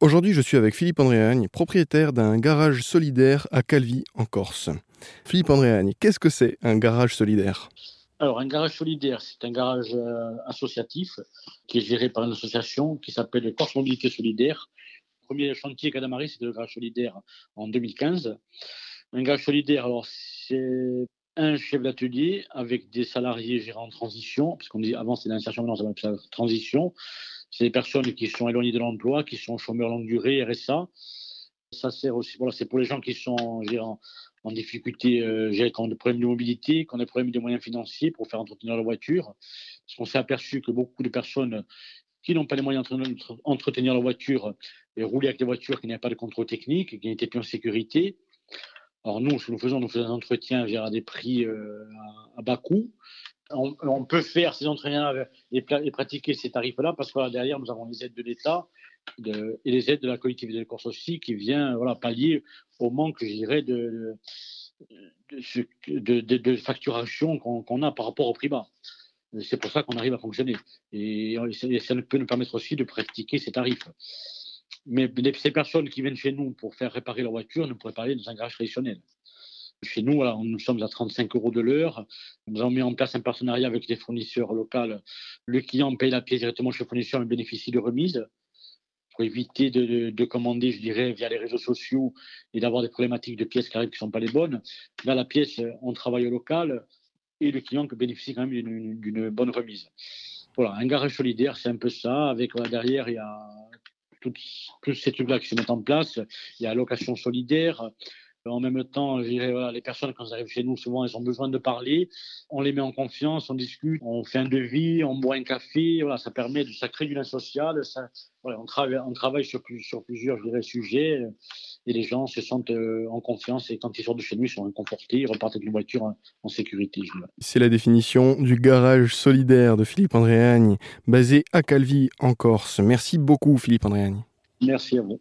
Aujourd'hui, je suis avec Philippe Andréagne, propriétaire d'un garage solidaire à Calvi, en Corse. Philippe Andréagne, qu'est-ce que c'est un garage solidaire? Alors, un garage solidaire, c'est un garage euh, associatif qui est géré par une association qui s'appelle Corse Mobilité Solidaire. Le premier chantier qu'a c'était le garage solidaire en 2015. Un garage solidaire, alors, c'est un chef d'atelier avec des salariés gérants en transition, parce qu'on dit avant c'était l'insertion, maintenant la transition. C'est des personnes qui sont éloignées de l'emploi, qui sont chômeurs longue durée, RSA. Ça sert aussi, voilà, c'est pour les gens qui sont en, difficulté, euh, qui ont des problèmes de mobilité, qui ont des problèmes de moyens financiers pour faire entretenir leur voiture. Parce qu'on s'est aperçu que beaucoup de personnes qui n'ont pas les moyens d'entretenir leur voiture et rouler avec des voitures qui n'avaient pas de contrôle technique, qui n'étaient plus en sécurité. Alors nous, ce que nous faisons, nous faisons un entretien à des prix euh, à, bas coût on, peut faire ces entraînements et, pratiquer ces tarifs-là parce que derrière, nous avons les aides de l'État et les aides de la collectivité de Corse aussi qui vient voilà, pallier au manque, je dirais, de, facturation qu'on a par rapport au prix bas. C'est pour ça qu'on arrive à fonctionner. Et, ça peut nous permettre aussi de pratiquer ces tarifs. Mais ces personnes qui viennent chez nous pour faire réparer leur voiture ne pourraient aller dans un garage traditionnel. Chez nous, nous sommes à 35 euros de l'heure. Nous avons mis en place un partenariat avec les fournisseurs locaux. Le client paye la pièce directement chez le fournisseur et bénéficie de remise pour éviter de, commander, je dirais, via les réseaux sociaux et d'avoir des problématiques de pièces qui arrivent qui ne sont pas les bonnes. Là, la pièce, on travaille au local et le client bénéficie quand même d'une bonne remise. Voilà, un garage solidaire, c'est un peu ça. Avec derrière, il y a tous ces trucs-là qui se mettent en place. Il y a location solidaire. En même temps, voilà, les personnes, quand elles arrivent chez nous, souvent, elles ont besoin de parler. On les met en confiance, on discute, on fait un devis, on boit un café. Voilà, ça permet de, ça crée du lien social. Ça, voilà, on, travaille, on travaille sur, sur plusieurs je dirais, sujets et les gens se sentent euh, en confiance et quand ils sortent de chez nous, ils sont confortés, ils repartent avec une voiture en, sécurité. C'est la définition du garage solidaire de Philippe Andréagne, basé à Calvi, en Corse. Merci beaucoup, Philippe Andréagne. Merci à vous.